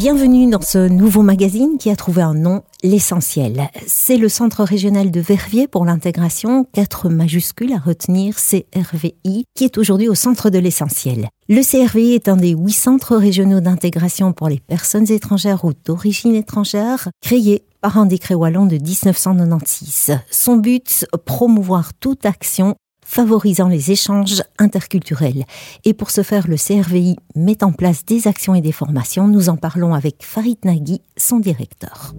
Bienvenue dans ce nouveau magazine qui a trouvé un nom, l'essentiel. C'est le Centre régional de Verviers pour l'intégration, quatre majuscules à retenir, CRVI, qui est aujourd'hui au centre de l'essentiel. Le CRVI est un des huit centres régionaux d'intégration pour les personnes étrangères ou d'origine étrangère, créé par un décret wallon de 1996. Son but, promouvoir toute action favorisant les échanges interculturels. Et pour ce faire, le CRVI met en place des actions et des formations. Nous en parlons avec Farid Nagui, son directeur.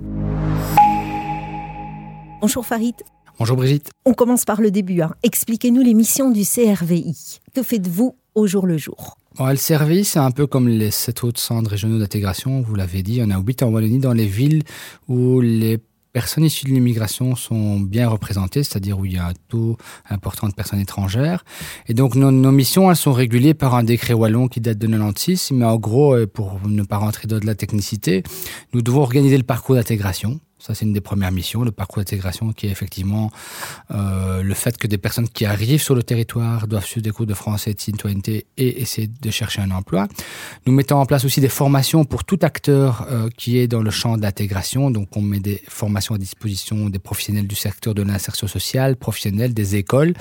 Bonjour Farid. Bonjour Brigitte. On commence par le début. Hein. Expliquez-nous les missions du CRVI. Que faites-vous au jour le jour? Le CRVI, c'est un peu comme les sept autres centres régionaux d'intégration, vous l'avez dit. Il y en a huit en Wallonie dans les villes où les personnes issues de l'immigration sont bien représentées, c'est-à-dire où il y a un taux important de personnes étrangères. Et donc nos, missions, elles sont régulées par un décret wallon qui date de 96, mais en gros, euh, pour ne pas rentrer dans de la technicité, nous devons organiser le parcours d'intégration. Ça, c'est une des premières missions, le parcours d'intégration, qui est effectivement euh, le fait que des personnes qui arrivent sur le territoire doivent suivre des cours de français et de citoyenneté et essayer de chercher un emploi. Nous mettons en place aussi des formations pour tout acteur euh, qui est dans le champ d'intégration. Donc, on met des formations à disposition des professionnels du secteur de l'insertion sociale, professionnels des écoles.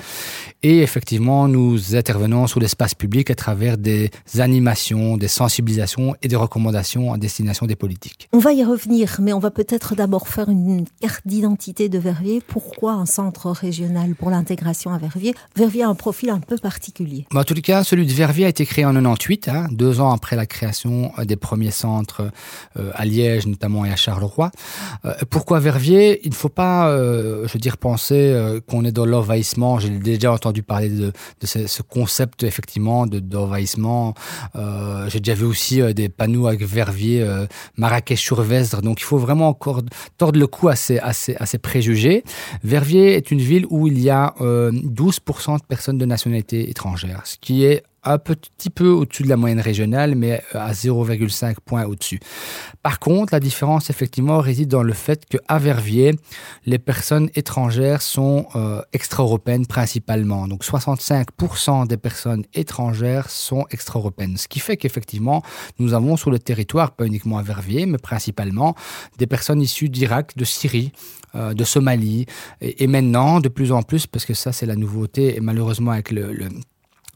Et effectivement, nous intervenons sur l'espace public à travers des animations, des sensibilisations et des recommandations à destination des politiques. On va y revenir, mais on va peut-être d'abord faire une carte d'identité de Verviers. Pourquoi un centre régional pour l'intégration à Verviers? Verviers a un profil un peu particulier. Bah, en tout cas, celui de Verviers a été créé en 98, hein, deux ans après la création euh, des premiers centres euh, à Liège notamment et à Charleroi. Euh, pourquoi Verviers? Il ne faut pas, je veux dire, penser qu'on est dans l'envahissement. J'ai déjà entendu parler de, ce, concept effectivement d'envahissement. J'ai déjà vu aussi des panneaux avec Verviers, Marrakech sur Vesdre. Donc il faut vraiment encore tordre le cou à ces, à ces, préjugés. Verviers est une ville où il y a 12% euh, de personnes de nationalité étrangère, ce qui est un petit peu au-dessus de la moyenne régionale, mais à 0,5 points au-dessus. Par contre, la différence, effectivement, réside dans le fait qu'à Verviers, les personnes étrangères sont euh, extra-européennes principalement. Donc 65% des personnes étrangères sont extra-européennes. Ce qui fait qu'effectivement, nous avons sur le territoire, pas uniquement à Verviers, mais principalement des personnes issues d'Irak, de Syrie, euh, de Somalie, et, maintenant, de plus en plus, parce que ça c'est la nouveauté, et malheureusement avec le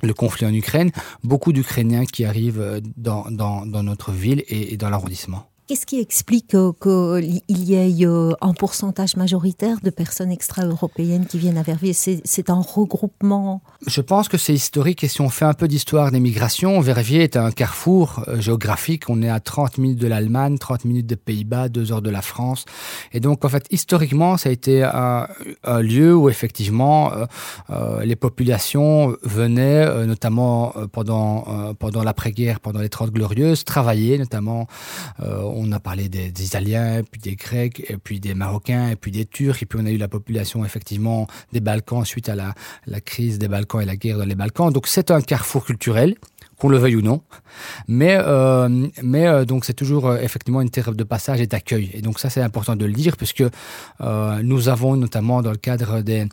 le conflit en Ukraine, beaucoup d'Ukrainiens qui arrivent euh, dans, dans, notre ville et dans l'arrondissement. Qu'est-ce qui explique qu'il y ait euh, un pourcentage majoritaire de personnes extra-européennes qui viennent à Verviers? C'est un regroupement? Je pense que c'est historique et si on fait un peu d'histoire des migrations, Verviers est un carrefour euh, géographique. On est à 30 minutes de l'Allemagne, 30 minutes des Pays-Bas, 2 heures de la France. Et donc, en fait, historiquement, ça a été un, lieu où effectivement euh, les populations venaient, notamment pendant, pendant l'après-guerre, pendant les 30 glorieuses, travailler, notamment on a parlé des, Italiens, puis des Grecs, puis des Marocains, puis des Turcs, et puis on a eu la population effectivement des Balkans suite à la crise des Balkans et la guerre dans les Balkans. Donc c'est un carrefour culturel qu'on le veuille ou non. Mais, euh, mais euh, donc c'est toujours euh, effectivement une terre de passage et d'accueil. Et donc ça c'est important de le dire puisque nous avons notamment dans le cadre des,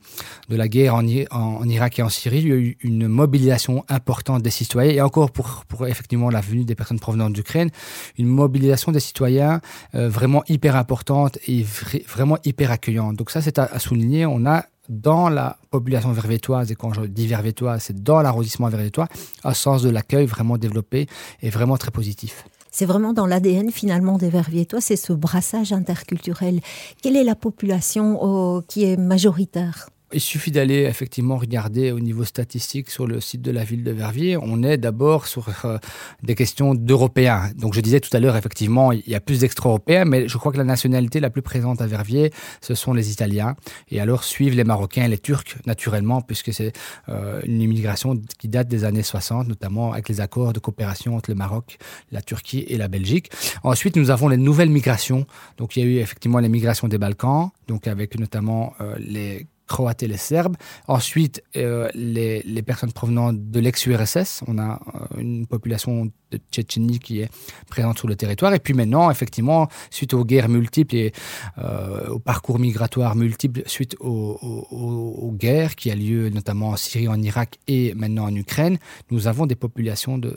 de la guerre en, en, Irak et en Syrie, eu une mobilisation importante des citoyens et encore pour, pour effectivement la venue des personnes provenant d'Ukraine, une mobilisation des citoyens vraiment hyper importante et vraiment hyper accueillante. Donc ça c'est à, à souligner. On a dans la population vervétoise, et quand je dis vervétoise, c'est dans l'arrondissement vervétois, un sens de l'accueil vraiment développé et vraiment très positif. C'est vraiment dans l'ADN finalement des Verviétois, c'est ce brassage interculturel. Quelle est la population oh, qui est majoritaire? Il suffit d'aller effectivement regarder au niveau statistique sur le site de la ville de Verviers. On est d'abord sur euh, des questions d'Européens. Donc je disais tout à l'heure, effectivement, il y a plus d'extra-Européens, mais je crois que la nationalité la plus présente à Verviers, ce sont les Italiens. Et alors suivent les Marocains et les Turcs, naturellement, puisque c'est euh, une immigration qui date des années 60, notamment avec les accords de coopération entre le Maroc, la Turquie et la Belgique. Ensuite, nous avons les nouvelles migrations. Donc il y a eu effectivement les migrations des Balkans, donc avec notamment euh, les Croates et les Serbes. Ensuite, euh, les, personnes provenant de l'ex-URSS. On a euh, une population de Tchétchénie qui est présente sur le territoire. Et puis maintenant, effectivement, suite aux guerres multiples et euh, aux parcours migratoires multiples, suite aux, guerres qui a lieu notamment en Syrie, en Irak et maintenant en Ukraine, nous avons des populations de,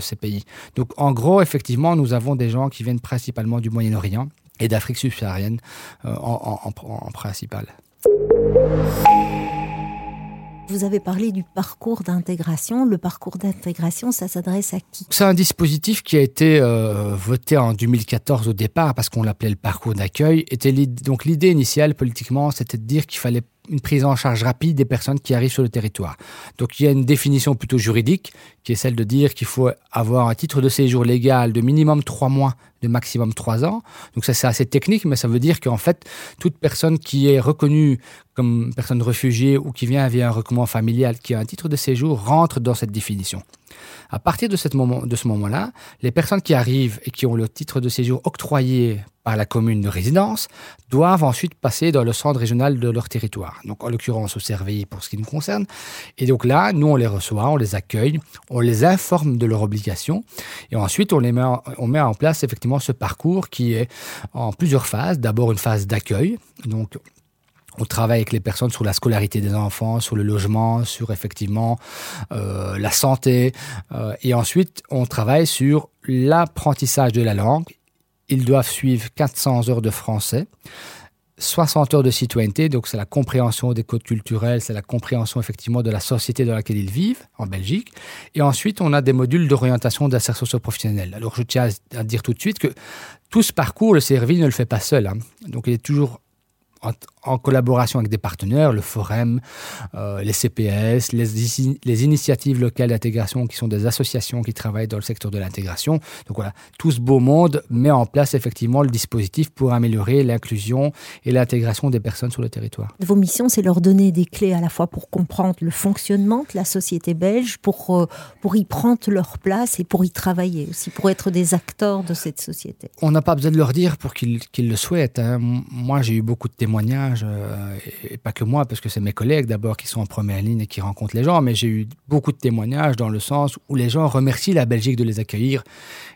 ces pays. Donc en gros, effectivement, nous avons des gens qui viennent principalement du Moyen-Orient et d'Afrique subsaharienne en, en, en, en principal. Vous avez parlé du parcours d'intégration. Le parcours d'intégration, ça s'adresse à qui? C'est un dispositif qui a été euh, voté en 2014 au départ parce qu'on l'appelait le parcours d'accueil. Donc l'idée initiale politiquement, c'était de dire qu'il fallait une prise en charge rapide des personnes qui arrivent sur le territoire. Donc il y a une définition plutôt juridique qui est celle de dire qu'il faut avoir un titre de séjour légal de minimum trois mois, de maximum trois ans. Donc ça c'est assez technique, mais ça veut dire qu'en fait toute personne qui est reconnue comme personne réfugiée ou qui vient via un recommandement familial qui a un titre de séjour rentre dans cette définition. À partir de ce moment-là, les personnes qui arrivent et qui ont le titre de séjour octroyé la commune de résidence doivent ensuite passer dans le centre régional de leur territoire. Donc, en l'occurrence, au Cerville pour ce qui nous concerne. Et donc là, nous, on les reçoit, on les accueille, on les informe de leurs obligations. Et ensuite, on, les met en, on met en place effectivement ce parcours qui est en plusieurs phases. D'abord, une phase d'accueil. Donc, on travaille avec les personnes sur la scolarité des enfants, sur le logement, sur effectivement euh, la santé. Euh, et ensuite, on travaille sur l'apprentissage de la langue. Ils doivent suivre 400 heures de français. 60 heures de citoyenneté, donc c'est la compréhension des codes culturels, c'est la compréhension effectivement de la société dans laquelle ils vivent, en Belgique. Et ensuite, on a des modules d'orientation d'insertion socio-professionnelle. Alors, je tiens à dire tout de suite que tout ce parcours, le CRV ne le fait pas seul. Hein. Donc, il est toujours en, en, collaboration avec des partenaires, le Forum, euh, les CPS, les, les initiatives locales d'intégration qui sont des associations qui travaillent dans le secteur de l'intégration. Donc voilà, tout ce beau monde met en place effectivement le dispositif pour améliorer l'inclusion et l'intégration des personnes sur le territoire. Vos missions, c'est leur donner des clés à la fois pour comprendre le fonctionnement de la société belge, pour, euh, pour y prendre leur place et pour y travailler aussi, pour être des acteurs de cette société. On n'a pas besoin de leur dire pour qu'ils qu le souhaitent. Hein. Moi, j'ai eu beaucoup de témoignages, euh, et pas que moi, parce que c'est mes collègues d'abord qui sont en première ligne et qui rencontrent les gens, mais j'ai eu beaucoup de témoignages dans le sens où les gens remercient la Belgique de les accueillir.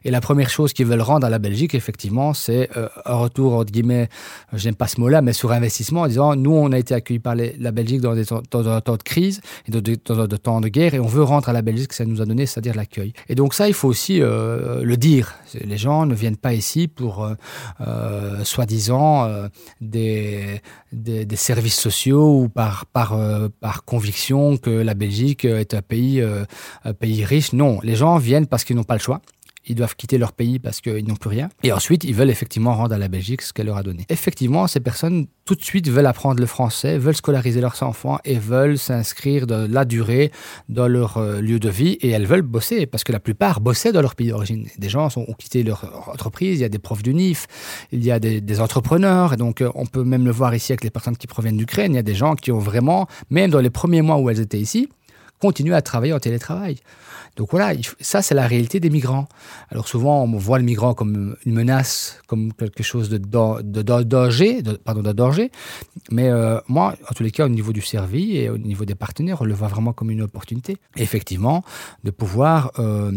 Et la première chose qu'ils veulent rendre à la Belgique, effectivement, c'est euh, un retour, entre guillemets, j'aime pas ce mot-là, mais sur investissement, en disant, nous, on a été accueillis par la Belgique dans, des, un temps de crise et dans des de temps de guerre, et on veut rendre à la Belgique ce que ça nous a donné, c'est-à-dire l'accueil. Et donc ça, il faut aussi euh, le dire. Les gens ne viennent pas ici pour, euh, euh, soi-disant, euh, des, services sociaux ou par, par, euh, par conviction que la Belgique est un pays, euh, un pays riche. Non, les gens viennent parce qu'ils n'ont pas le choix ils doivent quitter leur pays parce qu'ils n'ont plus rien. Et ensuite, ils veulent effectivement rendre à la Belgique ce qu'elle leur a donné. Effectivement, ces personnes tout de suite veulent apprendre le français, veulent scolariser leurs enfants et veulent s'inscrire de la durée dans leur euh, lieu de vie et elles veulent bosser parce que la plupart bossaient dans leur pays d'origine. Des gens ont quitté leur entreprise, il y a des profs du NIF, il y a des, des entrepreneurs et donc euh, on peut même le voir ici avec les personnes qui proviennent d'Ukraine. Il y a des gens qui ont vraiment, même dans les premiers mois où elles étaient ici, continué à travailler en télétravail. Donc voilà, ça c'est la réalité des migrants. Alors souvent on voit le migrant comme une menace, comme quelque chose de, de, de danger, de, pardon, de danger. Mais euh, moi, en tous les cas, au niveau du service et au niveau des partenaires, on le voit vraiment comme une opportunité. Et effectivement, de pouvoir euh,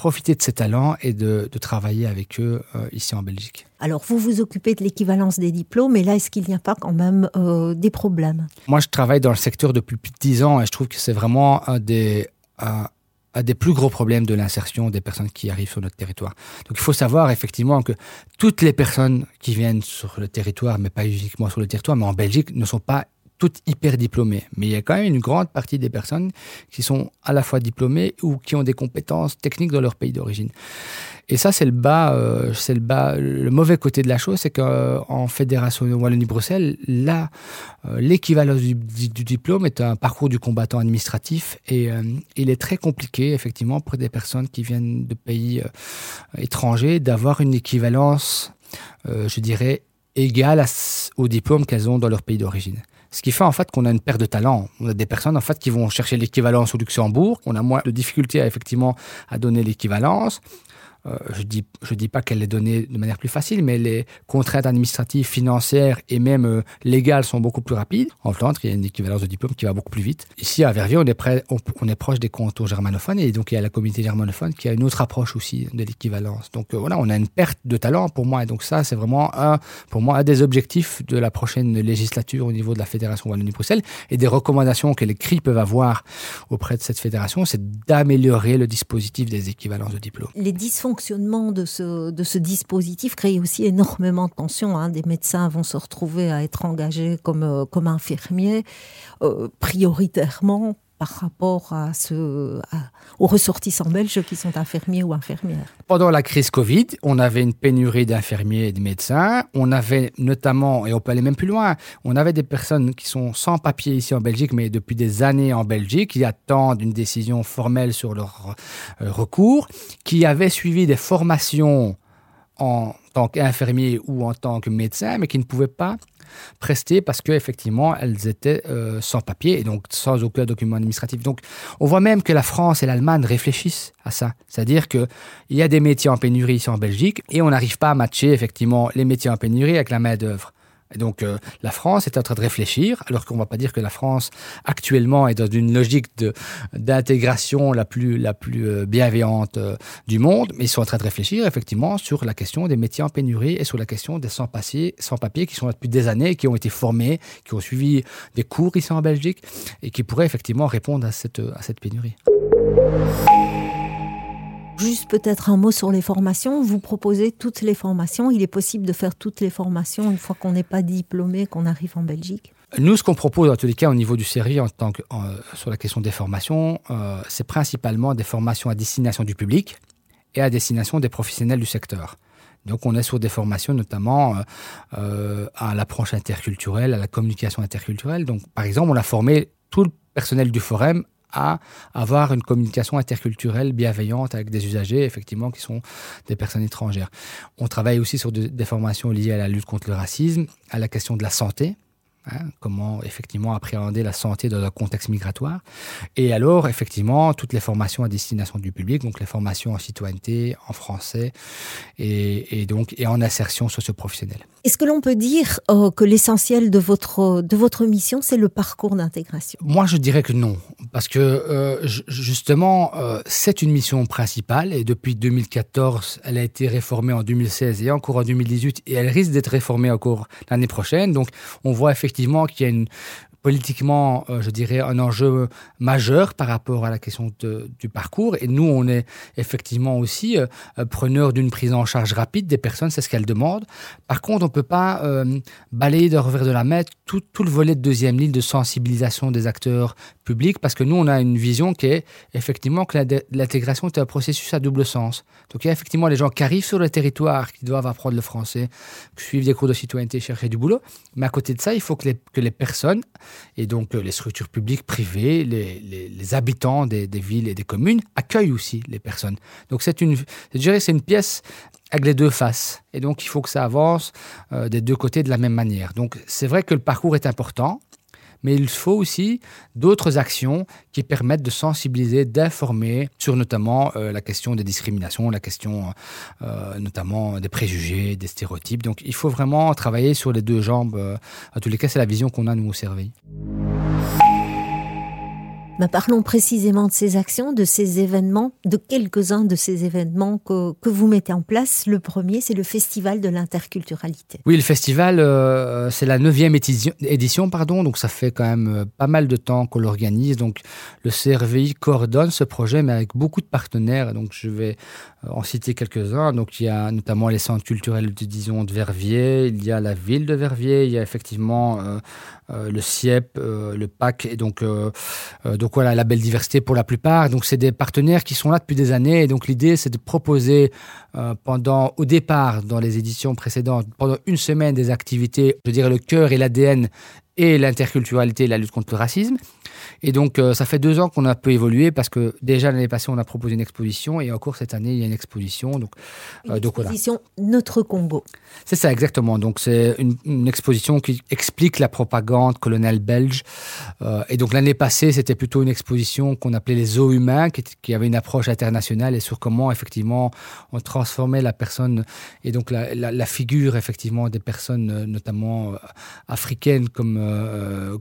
profiter de ces talents et de, de travailler avec eux euh, ici en Belgique. Alors vous vous occupez de l'équivalence des diplômes, mais là est-ce qu'il n'y a pas quand même euh, des problèmes? Moi je travaille dans le secteur depuis plus de 10 ans et je trouve que c'est vraiment un des, un, un des plus gros problèmes de l'insertion des personnes qui arrivent sur notre territoire. Donc il faut savoir effectivement que toutes les personnes qui viennent sur le territoire, mais pas uniquement sur le territoire, mais en Belgique, ne sont pas toutes hyper diplômées. Mais il y a quand même une grande partie des personnes qui sont à la fois diplômées ou qui ont des compétences techniques dans leur pays d'origine. Et ça, c'est le bas, euh, c'est le bas. Le mauvais côté de la chose, c'est qu'en fédération Wallonie-Bruxelles, là, euh, l'équivalence du, diplôme est un parcours du combattant administratif et euh, il est très compliqué, effectivement, pour des personnes qui viennent de pays euh, étrangers d'avoir une équivalence, euh, je dirais, égale au diplôme qu'elles ont dans leur pays d'origine. Ce qui fait en fait qu'on a une perte de talent. On a des personnes en fait qui vont chercher l'équivalence au Luxembourg. On a moins de difficultés effectivement à donner l'équivalence. Euh, je dis je dis pas qu'elle les donnée de manière plus facile, mais les contraintes administratives, financières et même euh, légales sont beaucoup plus rapides. En Flandre, il y a une équivalence de diplôme qui va beaucoup plus vite. Ici, à Verviers, on est, près, on, est proche des cantons germanophones et donc il y a la communauté germanophone qui a une autre approche aussi de l'équivalence. Donc euh, voilà, on a une perte de talent pour moi. Et donc ça, c'est vraiment un, pour moi, un des objectifs de la prochaine législature au niveau de la Fédération Wallonie-Bruxelles et des recommandations que les CRI peuvent avoir auprès de cette fédération, c'est d'améliorer le dispositif des équivalences de diplômes. Les dysfonctionnements de ce, de ce dispositif créent aussi énormément de tensions. Hein. Des médecins vont se retrouver à être engagés comme, euh, comme infirmiers, euh, prioritairement par rapport à ce, aux ressortissants belges qui sont infirmiers ou infirmières Pendant la crise Covid, on avait une pénurie d'infirmiers et de médecins. On avait notamment, et on peut aller même plus loin, on avait des personnes qui sont sans papier ici en Belgique, mais depuis des années en Belgique, qui attendent une décision formelle sur leur euh, recours, qui avaient suivi des formations en tant qu'infirmier ou en tant que médecin, mais qui ne pouvaient pas prestées parce qu'effectivement, elles étaient euh, sans papier et donc sans aucun document administratif. Donc, on voit même que la France et l'Allemagne réfléchissent à ça. C'est-à-dire qu'il y a des métiers en pénurie ici en Belgique et on n'arrive pas à matcher effectivement les métiers en pénurie avec la main-d'œuvre. Et donc euh, la France est en train de réfléchir, alors qu'on ne va pas dire que la France actuellement est dans une logique d'intégration la plus, la plus euh, bienveillante euh, du monde, mais ils sont en train de réfléchir effectivement sur la question des métiers en pénurie et sur la question des sans-papiers sans -papiers qui sont là depuis des années, qui ont été formés, qui ont suivi des cours ici en Belgique et qui pourraient effectivement répondre à cette, à cette pénurie. Juste peut-être un mot sur les formations. Vous proposez toutes les formations. Il est possible de faire toutes les formations une fois qu'on n'est pas diplômé, qu'on arrive en Belgique nous, ce qu'on propose, en tous les cas, au niveau du série, en tant que, sur la question des formations, euh, c'est principalement des formations à destination du public et à destination des professionnels du secteur. Donc, on est sur des formations notamment euh, euh, à l'approche interculturelle, à la communication interculturelle. Donc, par exemple, on a formé tout le personnel du forum à avoir une communication interculturelle bienveillante avec des usagers, effectivement, qui sont des personnes étrangères. On travaille aussi sur des formations liées à la lutte contre le racisme, à la question de la santé, Hein, comment effectivement appréhender la santé dans un contexte migratoire. Et alors, effectivement, toutes les formations à destination du public, donc les formations en citoyenneté, en français et, donc et en insertion socio-professionnelle. Est-ce que l'on peut dire euh, que l'essentiel de votre, de votre mission, c'est le parcours d'intégration? Moi, je dirais que non, parce que euh, justement, euh, c'est une mission principale et depuis 2014, elle a été réformée en 2016 et encore en 2018 et elle risque d'être réformée encore l'année prochaine. Donc, on voit effectivement effectivement qu'il y a une, politiquement, euh, je dirais, un enjeu majeur par rapport à la question du parcours. Et nous, on est effectivement aussi euh, preneur d'une prise en charge rapide des personnes, c'est ce qu'elles demandent. Par contre, on ne peut pas euh, balayer de revers de la main tout, le volet de deuxième ligne de sensibilisation des acteurs publics, parce que nous, on a une vision qui est effectivement que l'intégration est un processus à double sens. Donc, il y a effectivement les gens qui arrivent sur le territoire, qui doivent apprendre le français, suivre des cours de citoyenneté, chercher du boulot. Mais à côté de ça, il faut que les personnes et donc, euh, les structures publiques, privées, les, habitants des, villes et des communes accueillent aussi les personnes. Donc, c'est une, c'est une pièce avec les deux faces. Et donc, il faut que ça avance euh, des deux côtés de la même manière. Donc, c'est vrai que le parcours est important mais il faut aussi d'autres actions qui permettent de sensibiliser, d'informer sur notamment euh, la question des discriminations, la question euh, notamment des préjugés, des stéréotypes. Donc il faut vraiment travailler sur les deux jambes. Euh, en tous les cas, c'est la vision qu'on a nous au Cerveil. Bah, parlons précisément de ces actions, de ces événements, de quelques-uns de ces événements que, que, vous mettez en place. Le premier, c'est le Festival de l'interculturalité. Oui, le festival, euh, c'est la neuvième édition, pardon, donc ça fait quand même euh, pas mal de temps qu'on l'organise. Donc le CRVI coordonne ce projet, mais avec beaucoup de partenaires. Donc je vais euh, en citer quelques-uns. Donc il y a notamment les centres culturels de, Verviers, il y a la ville de Verviers, il y a effectivement le CIEP, le PAC, et donc, donc voilà, la belle diversité pour la plupart. Donc c'est des partenaires qui sont là depuis des années, et donc l'idée c'est de proposer pendant, au départ, dans les éditions précédentes, pendant une semaine des activités, je dirais le cœur et l'ADN et l'interculturalité et la lutte contre le racisme. Et donc, euh, ça fait deux ans qu'on a un peu évolué parce que déjà l'année passée, on a proposé une exposition et encore cette année, il y a une exposition. Donc, une euh, exposition Notre Congo. C'est ça, exactement. Donc, c'est une, exposition qui explique la propagande coloniale belge. Euh, et donc, l'année passée, c'était plutôt une exposition qu'on appelait les eaux humains, qui, qui, avait une approche internationale et sur comment, effectivement, on transformait la personne et donc la, la, figure, effectivement, des personnes, notamment africaines, comme,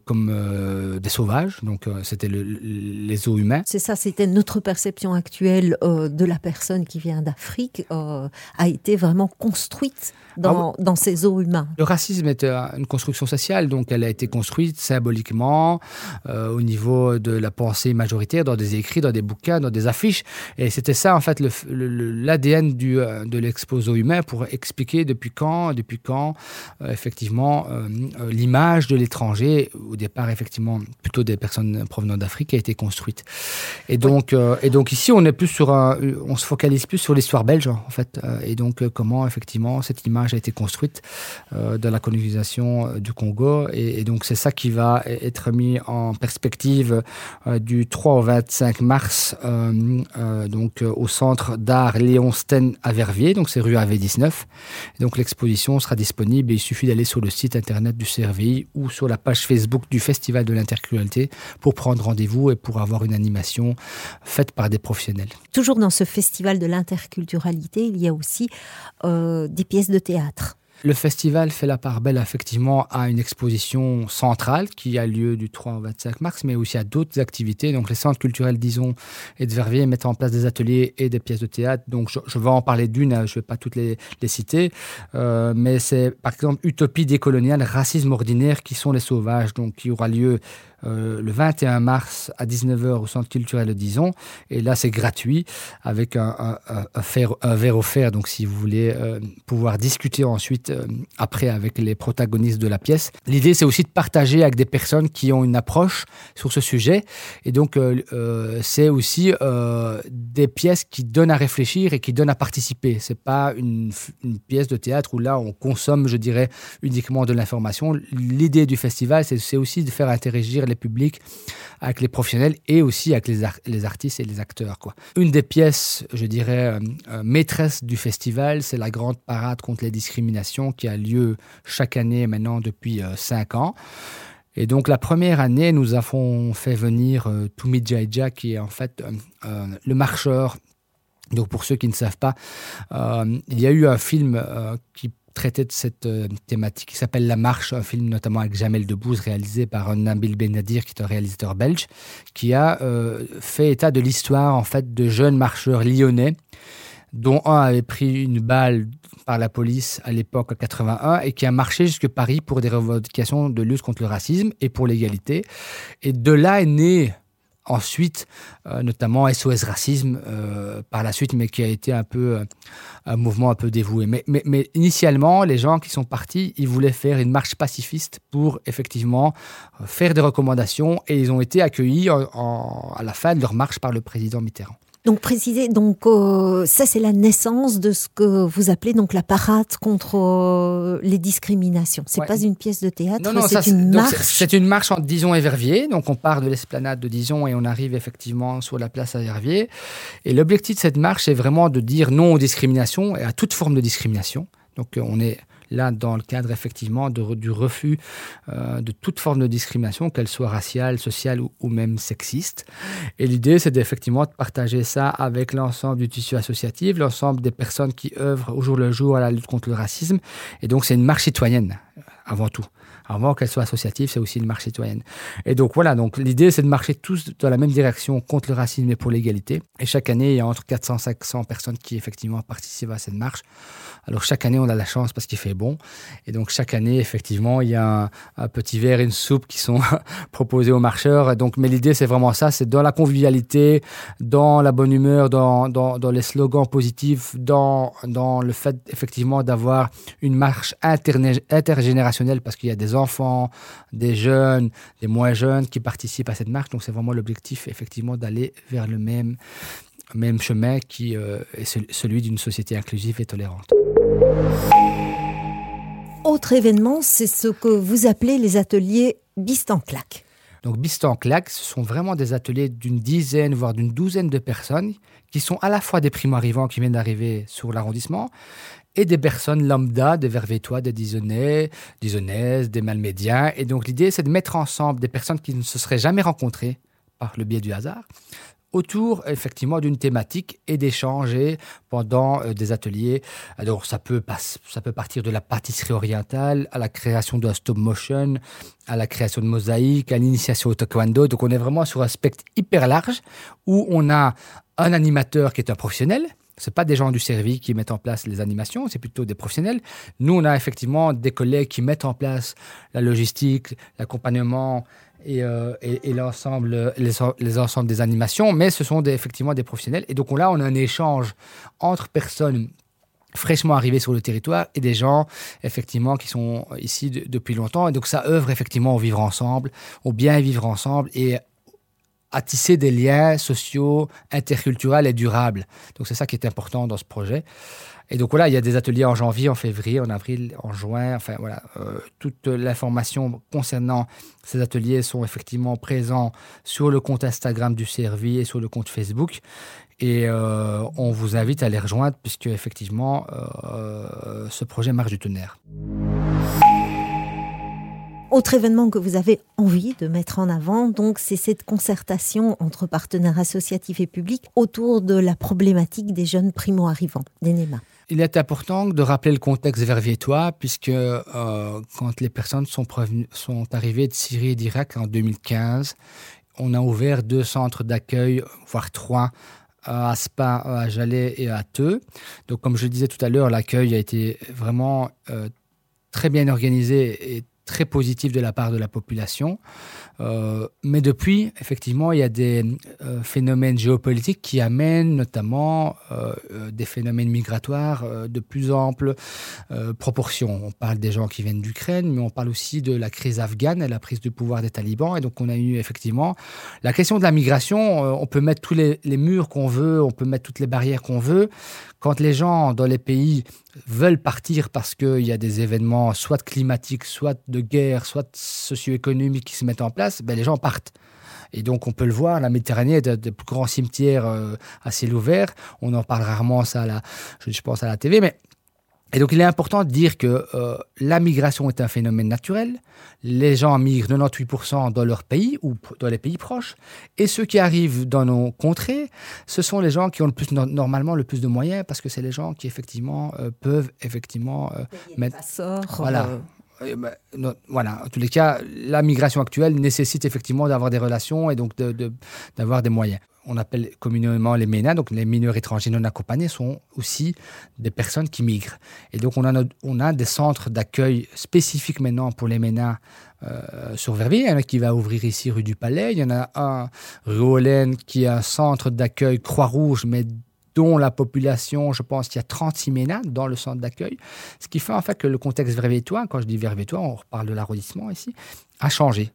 comme des sauvages. Donc, c'était les eaux humains. C'est ça, c'était notre perception actuelle euh, de la personne qui vient d'Afrique, euh, a été vraiment construite dans, ah dans, ces eaux humains. Le racisme est euh, une construction sociale, donc elle a été construite symboliquement au niveau de la pensée majoritaire, dans des écrits, dans des bouquins, dans des affiches. Et c'était ça, en fait, l'ADN de l'expo eaux humains pour expliquer depuis quand, depuis quand, effectivement, l'image de l'étranger, au départ, effectivement, plutôt des personnes provenant d'Afrique a été construite. Et donc, euh, et donc ici, on est plus sur un, on se focalise plus sur l'histoire belge en fait, euh, et donc euh, comment effectivement cette image a été construite dans la colonisation du Congo. Et, donc c'est ça qui va être mis en perspective du 3 au 25 mars, donc au centre d'art Léon Sten à Verviers, donc c'est rue AV19. donc l'exposition sera disponible. Et il suffit d'aller sur le site internet du CRVI ou sur la page Facebook du Festival de l'interculturalité pour prendre rendez-vous et pour avoir une animation faite par des professionnels. Toujours dans ce festival de l'interculturalité, il y a aussi euh, des pièces de théâtre. Le festival fait la part belle effectivement à une exposition centrale qui a lieu du 3 au 25 mars, mais aussi à d'autres activités. Donc les centres culturels d'Ison et de Verviers mettent en place des ateliers et des pièces de théâtre. Donc je, vais en parler d'une, hein, je ne vais pas toutes les, citer, euh, mais c'est par exemple Utopie décoloniale, racisme ordinaire qui sont les sauvages, donc qui aura lieu euh, le 21 mars à 19h au Centre culturel de Dison. Et là, c'est gratuit avec un, un, verre offert. Donc, si vous voulez euh, pouvoir discuter ensuite, euh, après, avec les protagonistes de la pièce. L'idée, c'est aussi de partager avec des personnes qui ont une approche sur ce sujet. Et donc, c'est aussi des pièces qui donnent à réfléchir et qui donnent à participer. C'est pas une, une pièce de théâtre où là, on consomme, je dirais, uniquement de l'information. L'idée du festival, c'est aussi de faire interagir les publics, avec les professionnels et aussi avec les, les artistes et les acteurs. Quoi. Une des pièces, je dirais, euh, euh, maîtresse du festival, c'est la grande parade contre les discriminations qui a lieu chaque année maintenant depuis euh, cinq ans. Et donc la première année, nous avons fait venir euh, Tumi Jaija, qui est en fait le marcheur donc pour ceux qui ne savent pas, il y a eu un film qui traité de cette euh, thématique qui s'appelle La Marche, un film notamment avec Jamel Debbouze réalisé par Nabil Benadir, qui est un réalisateur belge, qui a euh, fait état de l'histoire en fait de jeunes marcheurs lyonnais dont un avait pris une balle par la police à l'époque en 81 et qui a marché jusque Paris pour des revendications de lutte contre le racisme et pour l'égalité. Et de là est né ensuite, euh, notamment SOS Racisme euh, par la suite, mais qui a été un peu euh, un mouvement un peu dévoué. Mais, mais, initialement, les gens qui sont partis, ils voulaient faire une marche pacifiste pour effectivement faire des recommandations et ils ont été accueillis à la fin de leur marche par le président Mitterrand. Donc préciser, donc euh, ça c'est la naissance de ce que vous appelez donc la parade contre euh, les discriminations. C'est pas une pièce de théâtre, c'est une marche. C'est une marche entre Dijon et Verviers. Donc on part de l'esplanade de Dijon et on arrive effectivement sur la place à Verviers. Et l'objectif de cette marche c'est vraiment de dire non aux discriminations et à toute forme de discrimination. Donc euh, on est là dans le cadre effectivement du refus euh, de toute forme de discrimination, qu'elle soit raciale, sociale ou, même sexiste. Et l'idée, c'est effectivement de partager ça avec l'ensemble du tissu associatif, l'ensemble des personnes qui œuvrent au jour le jour à la lutte contre le racisme. Et donc, c'est une marche citoyenne avant tout. Avant qu'elle soit associative, c'est aussi une marche citoyenne. Et donc voilà, donc l'idée c'est de marcher tous dans la même direction contre le racisme et pour l'égalité. Et chaque année, il y a entre 400 et 500 personnes qui effectivement participent à cette marche. Alors chaque année, on a la chance parce qu'il fait bon. Et donc chaque année, effectivement, il y a un, petit verre et une soupe qui sont proposés aux marcheurs. Donc, mais l'idée, c'est vraiment ça, c'est dans la convivialité, dans la bonne humeur, dans, dans, dans les slogans positifs, dans, dans le fait effectivement d'avoir une marche intergénérationnelle parce qu'il y a des enfants, des jeunes, des moins jeunes qui participent à cette marche. Donc c'est vraiment l'objectif effectivement d'aller vers le même, même chemin qui euh, est celui d'une société inclusive et tolérante. Autre événement, c'est ce que vous appelez les ateliers Bist en claque. Donc Bist en claque, ce sont vraiment des ateliers d'une dizaine, voire d'une douzaine de personnes qui sont à la fois des primo-arrivants qui viennent d'arriver sur l'arrondissement et des personnes lambda, des Vervétois, des Disonnais, des Malmédiens. Et donc l'idée, c'est de mettre ensemble des personnes qui ne se seraient jamais rencontrées par le biais du hasard, autour effectivement d'une thématique et d'échanger pendant euh, des ateliers. Alors ça peut, ça peut partir de la pâtisserie orientale à la création de stop motion, à la création de mosaïques, à l'initiation au taekwondo. Donc on est vraiment sur un spectre hyper large où on a un animateur qui est un professionnel. Ce pas des gens du service qui mettent en place les animations, c'est plutôt des professionnels. Nous, on a effectivement des collègues qui mettent en place la logistique, l'accompagnement, euh, et, l'ensemble, les, ensembles des animations, mais ce sont effectivement des professionnels. Et donc là, on a un échange entre personnes fraîchement arrivées sur le territoire et des gens effectivement qui sont ici depuis longtemps. Et donc ça œuvre effectivement au vivre ensemble, au bien vivre ensemble et à tisser des liens sociaux, interculturels et durables. Donc c'est ça qui est important dans ce projet. Et donc voilà, il y a des ateliers en janvier, en février, en avril, en juin. Enfin voilà, euh, toute l'information concernant ces ateliers sont effectivement présents sur le compte Instagram du CRV et sur le compte Facebook. Et euh, on vous invite à les rejoindre puisque effectivement, euh, ce projet marche du tonnerre. Autre événement que vous avez envie de mettre en avant, donc, c'est cette concertation entre partenaires associatifs et publics autour de la problématique des jeunes primo-arrivants, des NEMA. Il est important de rappeler le contexte verviétois, puisque euh, quand les personnes sont, sont arrivées de Syrie et d'Irak en 2015, on a ouvert deux centres d'accueil, voire trois, à Spa, à Jalais et à Teux. Donc, comme je le disais tout à l'heure, l'accueil a été vraiment euh, très bien organisé et très positif de la part de la population. Euh, mais depuis, effectivement, il y a des euh, phénomènes géopolitiques qui amènent notamment euh, des phénomènes migratoires de plus amples proportions. On parle des gens qui viennent d'Ukraine, mais on parle aussi de la crise afghane et la prise du pouvoir des talibans. Et donc, on a eu effectivement la question de la migration. on peut mettre tous les, les murs qu'on veut, on peut mettre toutes les barrières qu'on veut. Quand les gens dans les pays veulent partir parce qu'il y a des événements soit climatiques, soit de guerre, soit socio-économiques qui se mettent en place, ben les gens partent. Et donc, on peut le voir, la Méditerranée est un des plus grands cimetières euh, à ciel ouvert. On en parle rarement, ça, la, je pense, à la TV, mais et donc, il est important de dire que euh, la migration est un phénomène naturel. Les gens migrent 98% dans leur pays ou dans les pays proches. Et ceux qui arrivent dans nos contrées, ce sont les gens qui ont le plus, normalement le plus de moyens parce que c'est les gens qui, effectivement, euh, peuvent, effectivement, euh, mettre. Voilà. Ben, voilà, en tous les cas, la migration actuelle nécessite effectivement d'avoir des relations et donc d'avoir des moyens on appelle communément les MENA, donc les mineurs étrangers non accompagnés, sont aussi des personnes qui migrent. Et donc on a, on a des centres d'accueil spécifiques maintenant pour les MENA euh, sur Verviers. Il y en a qui va ouvrir ici rue du Palais. Il y en a un rue Hollen qui est un centre d'accueil Croix-Rouge, mais dont la population, je pense qu'il y a 36 MENA dans le centre d'accueil. Ce qui fait en fait que le contexte vervétois, quand je dis vervétois, on reparle de l'arrondissement ici, a changé.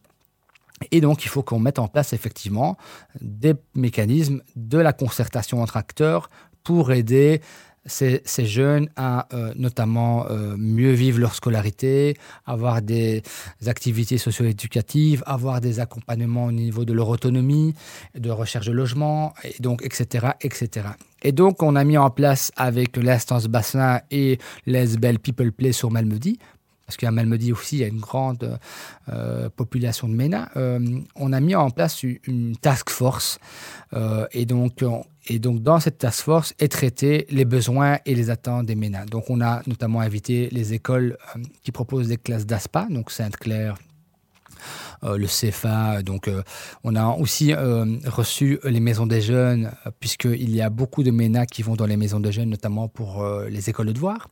Et donc, il faut qu'on mette en place effectivement des mécanismes de la concertation entre acteurs pour aider ces, jeunes à euh, notamment euh, mieux vivre leur scolarité, avoir des activités socio-éducatives, avoir des accompagnements au niveau de leur autonomie, de recherche de logement, et donc, etc., etc. Et donc, on a mis en place avec l'instance bassin et l'ESBEL People Play sur Malmedy parce qu'à Malmedy aussi, il y a une grande euh, population de MENA, euh, on a mis en place une, task force. Euh, et, donc, et donc, dans cette task force est traité les besoins et les attentes des MENA. Donc, on a notamment invité les écoles qui proposent des classes d'ASPA, donc Sainte-Claire, le CFA. Donc, on a aussi reçu les maisons des jeunes, puisqu'il y a beaucoup de MENA qui vont dans les maisons des jeunes, notamment pour les écoles de devoirs.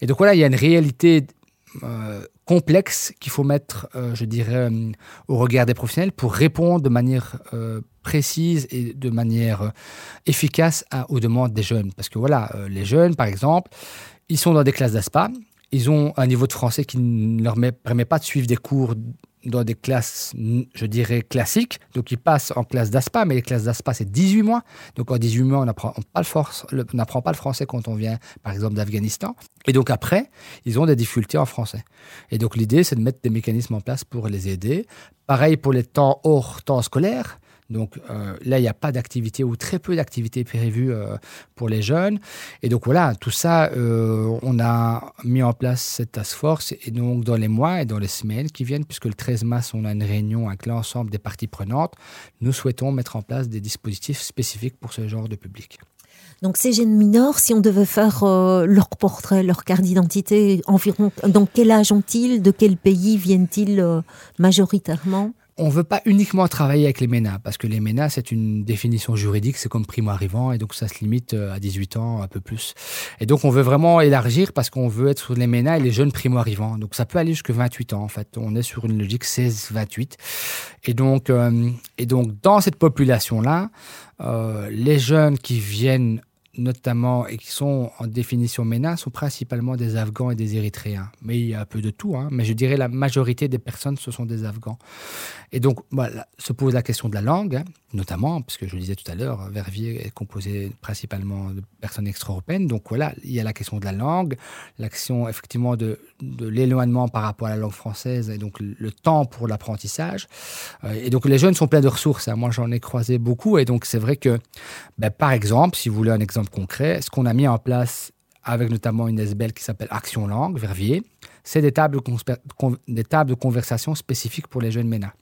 Et donc, voilà, il y a une réalité euh, complexe qu'il faut mettre, euh, je dirais, euh, au regard des professionnels pour répondre de manière précise et de manière efficace aux demandes des jeunes. Parce que voilà, les jeunes, par exemple, ils sont dans des classes d'ASPA ils ont un niveau de français qui ne leur permet pas de suivre des cours dans des classes, je dirais, classiques. Donc, ils passent en classe d'ASPA, mais les classes d'ASPA, c'est 18 mois. Donc, en 18 mois, on n'apprend pas, le français quand on vient, par exemple, d'Afghanistan. Et donc, après, ils ont des difficultés en français. Et donc, l'idée, c'est de mettre des mécanismes en place pour les aider. Pareil pour les temps hors temps scolaire. Donc euh, là, il n'y a pas d'activité ou très peu d'activités prévues euh, pour les jeunes. Et donc voilà, tout ça, euh, on a mis en place cette task force. Et donc dans les mois et dans les semaines qui viennent, puisque le 13 mars, on a une réunion avec l'ensemble des parties prenantes, nous souhaitons mettre en place des dispositifs spécifiques pour ce genre de public. Donc ces jeunes mineurs, si on devait faire leur portrait, leur carte d'identité, environ dans quel âge ont-ils, de quel pays viennent-ils majoritairement? On ne veut pas uniquement travailler avec les MENA, parce que les MENA, c'est une définition juridique, c'est comme primo-arrivant, et donc ça se limite euh, à 18 ans, un peu plus. Et donc on veut vraiment élargir, parce qu'on veut être sur les MENA et les jeunes primo-arrivants. Donc ça peut aller jusqu'à 28 ans, en fait. On est sur une logique 16-28. Et donc, euh, et donc dans cette population-là, euh, les jeunes qui viennent notamment, et qui sont en définition MENA, sont principalement des Afghans et des Érythréens. Mais il y a un peu de tout, hein. mais je dirais la majorité des personnes, ce sont des Afghans. Et donc, voilà, se pose la question de la langue, hein, notamment, puisque je le disais tout à l'heure, Verviers est composé principalement de personnes extra-européennes. Donc voilà, il y a la question de la langue, l'action effectivement de, de l'éloignement par rapport à la langue française, et donc le, temps pour l'apprentissage. Euh, et donc les jeunes sont pleins de ressources. Hein. Moi, j'en ai croisé beaucoup. Et donc c'est vrai que, ben, par exemple, si vous voulez un exemple concret, ce qu'on a mis en place avec notamment une SBL qui s'appelle Action Langue, Verviers, c'est des tables, de conversation spécifiques pour les jeunes MENA.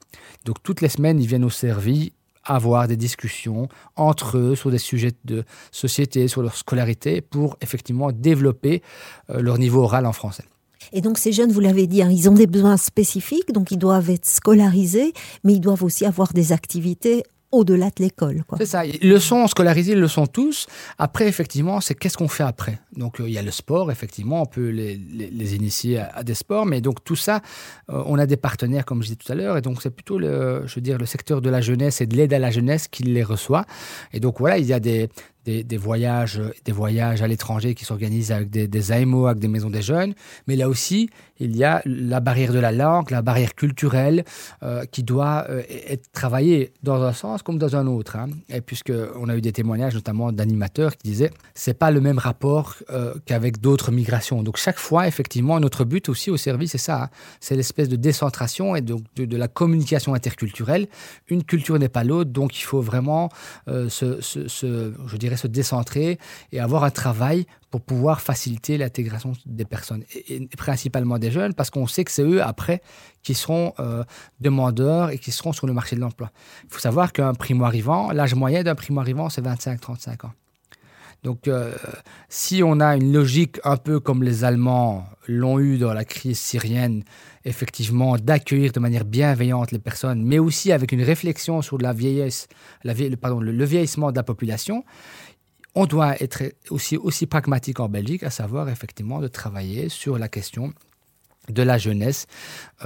Donc toutes les semaines, ils viennent au service avoir des discussions entre eux sur des sujets de société, sur leur scolarité, pour effectivement développer euh, leur niveau oral en français. Et donc ces jeunes, vous l'avez dit, hein, ils ont des besoins spécifiques, donc ils doivent être scolarisés, mais ils doivent aussi avoir des activités au-delà de l'école. C'est ça. Le sont scolarisés, ils le sont tous. Après, effectivement, c'est qu'est-ce qu'on fait après? Donc, euh, il y a le sport, effectivement, on peut les, les, initier à, des sports, mais donc tout ça, euh, on a des partenaires, comme je disais tout à l'heure, et donc c'est plutôt le, je veux le secteur de la jeunesse et de l'aide à la jeunesse qui les reçoit. Et donc voilà, il y a des, des, voyages, des voyages à l'étranger qui s'organisent avec des, des, AMO, avec des maisons des jeunes. Mais là aussi, il y a la barrière de la langue, la barrière culturelle euh, qui doit euh, être travaillée dans un sens comme dans un autre. Hein. Et puisqu'on a eu des témoignages notamment d'animateurs qui disaient c'est pas le même rapport euh, qu'avec d'autres migrations. Donc chaque fois, effectivement, notre but aussi au service, c'est ça, hein. c'est l'espèce de décentration et donc de, la communication interculturelle. Une culture n'est pas l'autre, donc il faut vraiment se, je dirais, se décentrer et avoir un travail pour pouvoir faciliter l'intégration des personnes, et, principalement des jeunes, parce qu'on sait que c'est eux, après, qui seront euh, demandeurs et qui seront sur le marché de l'emploi. Il faut savoir qu'un primo-arrivant, l'âge moyen d'un primo-arrivant, c'est 25-35 ans. Donc, euh, si on a une logique un peu comme les Allemands l'ont eu dans la crise syrienne, effectivement, d'accueillir de manière bienveillante les personnes, mais aussi avec une réflexion sur la vieillesse, la pardon, le, vieillissement de la population, on doit être aussi, aussi pragmatique en Belgique, à savoir effectivement de travailler sur la question de la jeunesse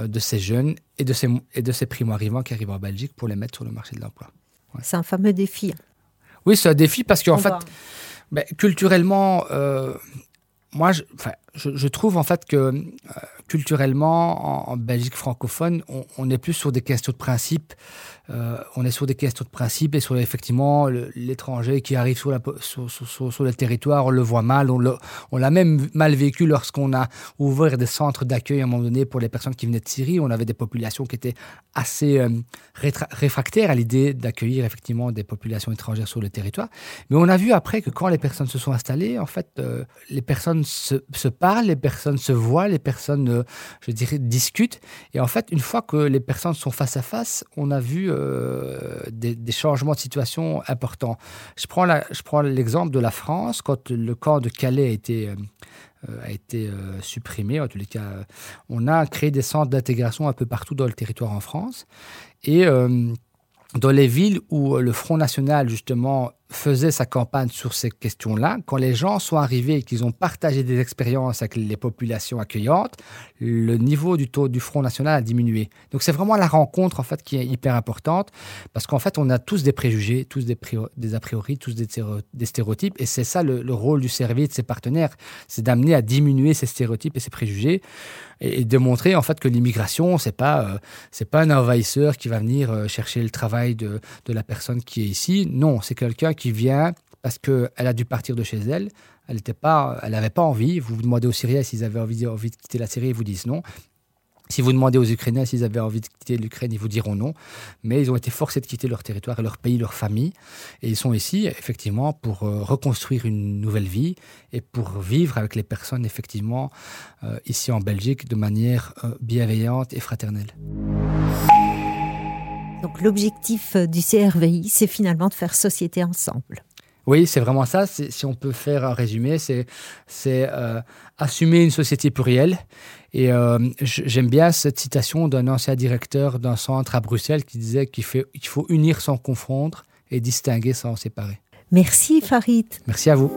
euh, de ces jeunes et de ces, et de ces primo-arrivants qui arrivent en Belgique pour les mettre sur le marché de l'emploi. C'est un fameux défi. Oui, c'est un défi parce qu'en fait, ben, culturellement, euh, moi, je, je, trouve en fait que euh, culturellement, en, Belgique francophone, on, on, est plus sur des questions de principe euh, on est sur des questions de principe et sur effectivement l'étranger qui arrive sur, le territoire, on le voit mal, on l'a même mal vécu lorsqu'on a ouvert des centres d'accueil à un moment donné pour les personnes qui venaient de Syrie. On avait des populations qui étaient assez euh, réfractaires à l'idée d'accueillir effectivement des populations étrangères sur le territoire. Mais on a vu après que quand les personnes se sont installées, en fait, les personnes se, se, les personnes se voient, les personnes, je dirais, discutent. Et en fait, une fois que les personnes sont face à face, on a vu euh, des, changements de situation importants. Je prends, l'exemple de la France, quand le camp de Calais a été, euh, a été euh, supprimé, en tous les cas, on a créé des centres d'intégration un peu partout dans le territoire en France. Et dans les villes où le Front National, justement, faisait sa campagne sur ces questions-là, quand les gens sont arrivés et qu'ils ont partagé des expériences avec les populations accueillantes, le niveau du taux du Front National a diminué. Donc c'est vraiment la rencontre en fait qui est hyper importante parce qu'en fait on a tous des préjugés, tous des, a priori, tous des, stéréotypes et c'est ça le, le, rôle du service de ses partenaires, c'est d'amener à diminuer ces stéréotypes et ces préjugés et, de montrer en fait que l'immigration c'est pas euh, pas un envahisseur qui va venir euh, chercher le travail de, de la personne qui est ici. Non, c'est quelqu'un qui vient parce qu'elle a dû partir de chez elle. Elle n'avait pas, pas envie. Vous, vous demandez aux Syriens s'ils avaient envie, envie de quitter la Syrie, ils vous disent non. Si vous demandez aux Ukrainiens s'ils avaient envie de quitter l'Ukraine, ils vous diront non. Mais ils ont été forcés de quitter leur territoire, leur pays, leur famille. Et ils sont ici, effectivement, pour euh, reconstruire une nouvelle vie et pour vivre avec les personnes, effectivement, euh, ici en Belgique, de manière euh, bienveillante et fraternelle. Donc l'objectif du CRVI, c'est finalement de faire société ensemble. Oui, c'est vraiment ça. Si on peut faire un résumé, c'est euh, assumer une société plurielle. Et euh, j'aime bien cette citation d'un ancien directeur d'un centre à Bruxelles qui disait qu'il faut unir sans confondre et distinguer sans séparer. Merci Farid. Merci à vous.